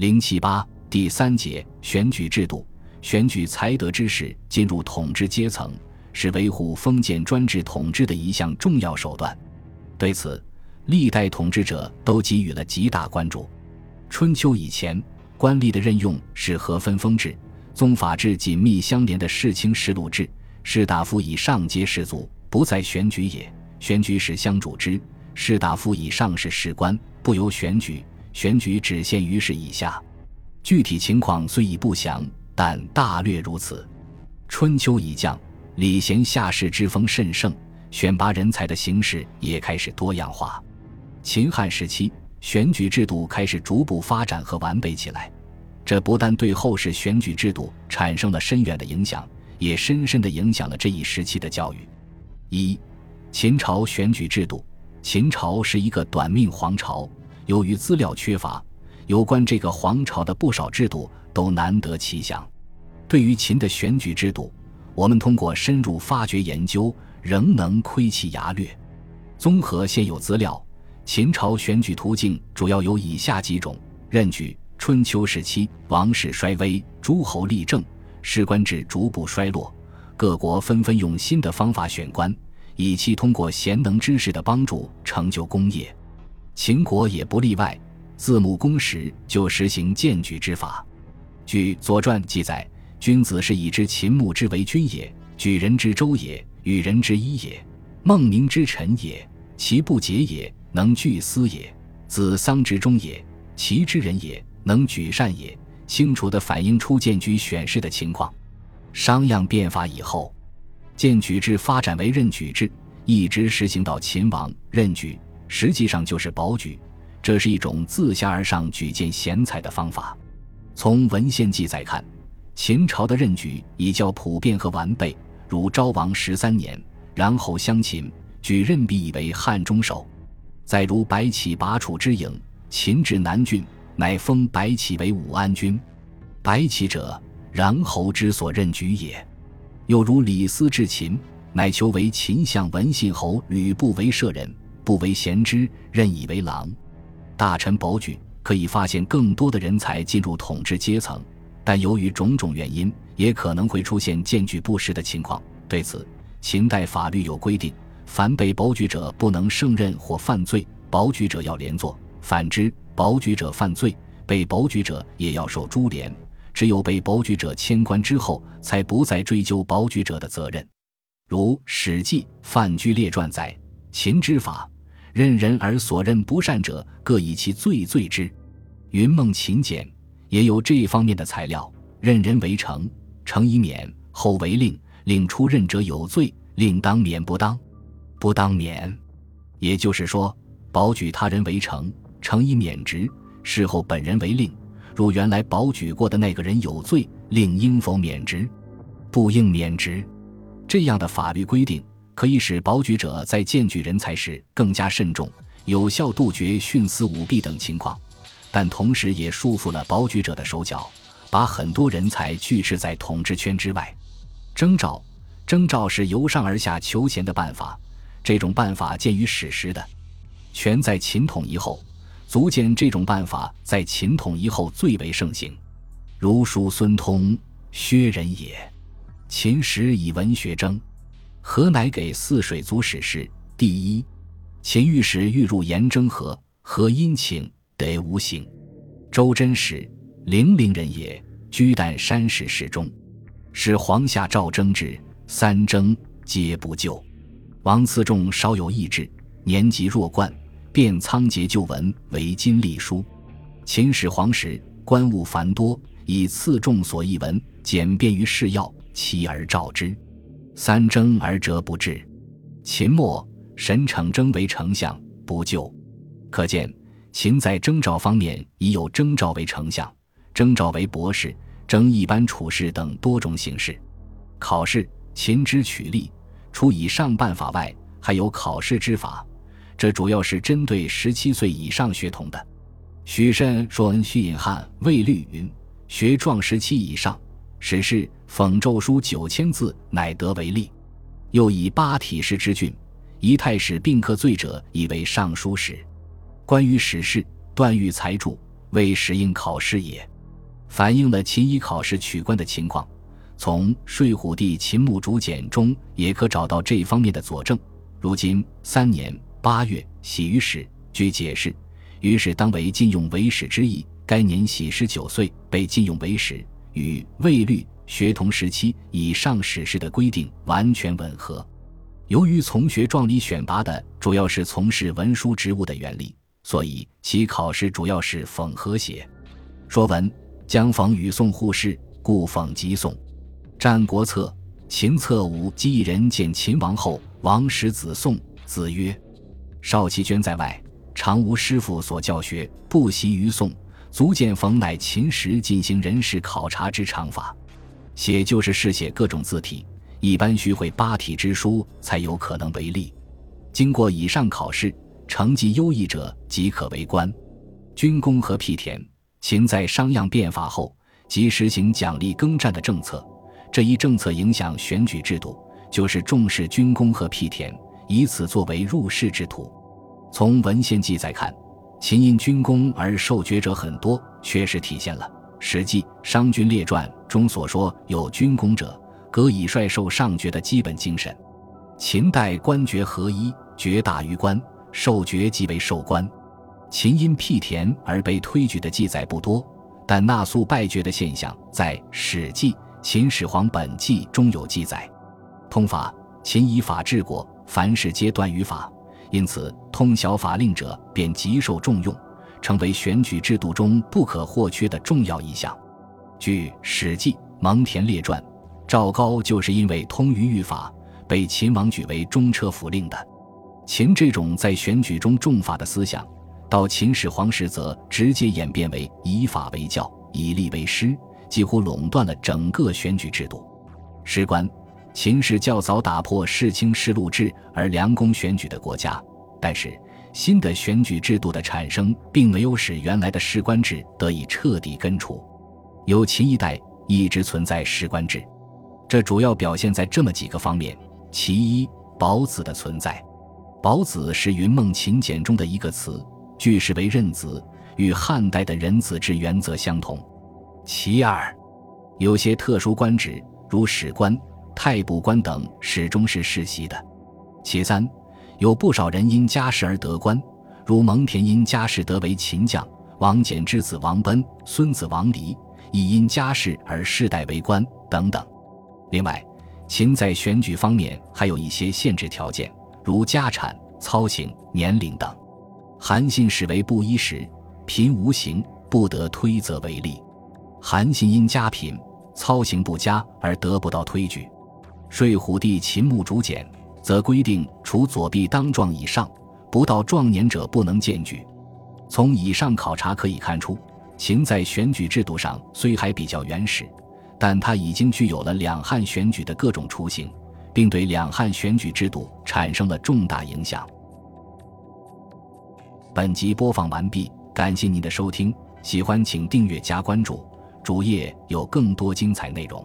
零七八第三节选举制度，选举才德之士进入统治阶层，是维护封建专制统治的一项重要手段。对此，历代统治者都给予了极大关注。春秋以前，官吏的任用是和分封制、宗法制紧密相连的世卿世禄制，士大夫以上皆士族，不在选举也。选举使相主之，士大夫以上是士官，不由选举，选举只限于士以下。具体情况虽已不详，但大略如此。春秋已降，礼贤下士之风甚盛，选拔人才的形式也开始多样化。秦汉时期，选举制度开始逐步发展和完备起来，这不但对后世选举制度产生了深远的影响，也深深地影响了这一时期的教育。一秦朝选举制度。秦朝是一个短命皇朝，由于资料缺乏，有关这个皇朝的不少制度都难得其详。对于秦的选举制度，我们通过深入发掘研究，仍能窥其牙略。综合现有资料，秦朝选举途径主要有以下几种：任举。春秋时期，王室衰微，诸侯立政，士官制逐步衰落，各国纷纷用新的方法选官。以期通过贤能之士的帮助成就功业，秦国也不例外。自穆公时就实行荐举之法。据《左传》记载，君子是以知秦穆之为君也，举人之周也，与人之一也，孟明之臣也，其不节也，能聚思也，子桑之中也，其之人也，能举善也。清楚地反映出荐举选士的情况。商鞅变法以后。荐举制发展为任举制，一直实行到秦王。任举实际上就是保举，这是一种自下而上举荐贤才的方法。从文献记载看，秦朝的任举已较普遍和完备。如昭王十三年，然后相秦，举任毕以为汉中守。再如白起拔楚之郢，秦至南郡，乃封白起为武安君。白起者，穰侯之所任举也。又如李斯至秦，乃求为秦相文信侯吕布为舍人，不为贤之，任以为郎。大臣保举可以发现更多的人才进入统治阶层，但由于种种原因，也可能会出现荐举不实的情况。对此，秦代法律有规定：凡被保举者不能胜任或犯罪，保举者要连坐；反之，保举者犯罪，被保举者也要受株连。只有被保举者迁官之后，才不再追究保举者的责任。如《史记·范雎列传》载：“秦之法，任人而所任不善者，各以其罪罪之。”《云梦秦简》也有这方面的材料：“任人为丞，丞以免，后为令，令出任者有罪，令当免不当，不当免。”也就是说，保举他人为丞，丞以免职；事后本人为令。如原来保举过的那个人有罪，令应否免职？不应免职。这样的法律规定可以使保举者在荐举人才时更加慎重，有效杜绝徇私舞弊等情况，但同时也束缚了保举者的手脚，把很多人才拒斥在统治圈之外。征召，征召是由上而下求贤的办法，这种办法见于史实的，全在秦统一后。足见这种办法在秦统一后最为盛行，如叔孙通，薛人也。秦时以文学征，何乃给泗水族史事。第一，秦御史欲入言征何，何因请得无行。周真史，零陵人也，居旦山石室中，使皇下诏征之，三征皆不就。王次仲稍有意志，年及弱冠。便仓颉旧文为今隶书。秦始皇时，官务繁多，以次重所译文简便于事要，期而召之。三征而折不至。秦末，沈逞征为丞相，不就。可见秦在征召方面已有征召为丞相、征召为博士、征一般处士等多种形式。考试，秦之取吏，除以上办法外，还有考试之法。这主要是针对十七岁以上学童的。许慎说：“恩许隐汉魏律云，学壮十七以上，史事讽咒书九千字，乃得为例。又以八体师之郡，仪太史并克罪者，以为尚书史。关于史事，段誉才著，为时应考试也。反映了秦以考试取官的情况。从睡虎地秦穆竹简中也可找到这方面的佐证。如今三年八月，喜于史，据解释，于是当为禁用为史之意。该年喜十九岁，被禁用为史，与魏律学同时期以上史事的规定完全吻合。由于从学状里选拔的主要是从事文书职务的原吏，所以其考试主要是讽和写。说文将讽与宋互试，故讽即宋。《战国策·秦策五》记一人见秦王后，王使子宋，子曰：“少其捐在外，常无师傅所教学，不习于宋，足见冯乃秦时进行人事考察之常法。写就是试写各种字体，一般需会八体之书，才有可能为例。经过以上考试，成绩优异者即可为官。军功和辟田，秦在商鞅变法后，即实行奖励耕战的政策。”这一政策影响选举制度，就是重视军功和辟田，以此作为入仕之途。从文献记载看，秦因军功而受爵者很多，确实体现了《史记·商君列传》中所说“有军功者，革以率受上爵”的基本精神。秦代官爵合一，爵大于官，受爵即为授官。秦因辟田而被推举的记载不多，但纳粟拜爵的现象在《史记》。秦始皇本纪中有记载，通法秦以法治国，凡事皆断于法，因此通晓法令者便极受重用，成为选举制度中不可或缺的重要一项。据《史记·蒙恬列传》，赵高就是因为通于律法，被秦王举为中车府令的。秦这种在选举中重法的思想，到秦始皇时则直接演变为以法为教，以吏为师。几乎垄断了整个选举制度。史官，秦是较早打破世卿世禄制而良公选举的国家，但是新的选举制度的产生并没有使原来的士官制得以彻底根除。由秦一代一直存在士官制，这主要表现在这么几个方面：其一，保子的存在。保子是云梦秦简中的一个词，句式为任子，与汉代的人子制原则相同。其二，有些特殊官职，如史官、太卜官等，始终是世袭的。其三，有不少人因家世而得官，如蒙恬因家世得为秦将，王翦之子王奔、孙子王离亦因家世而世代为官等等。另外，秦在选举方面还有一些限制条件，如家产、操行、年龄等。韩信始为布衣时，贫无行，不得推责为吏。韩信因家贫，操行不佳而得不到推举。睡虎地秦穆竹简则规定，除左臂当壮以上，不到壮年者不能荐举。从以上考察可以看出，秦在选举制度上虽还比较原始，但它已经具有了两汉选举的各种雏形，并对两汉选举制度产生了重大影响。本集播放完毕，感谢您的收听，喜欢请订阅加关注。主页有更多精彩内容。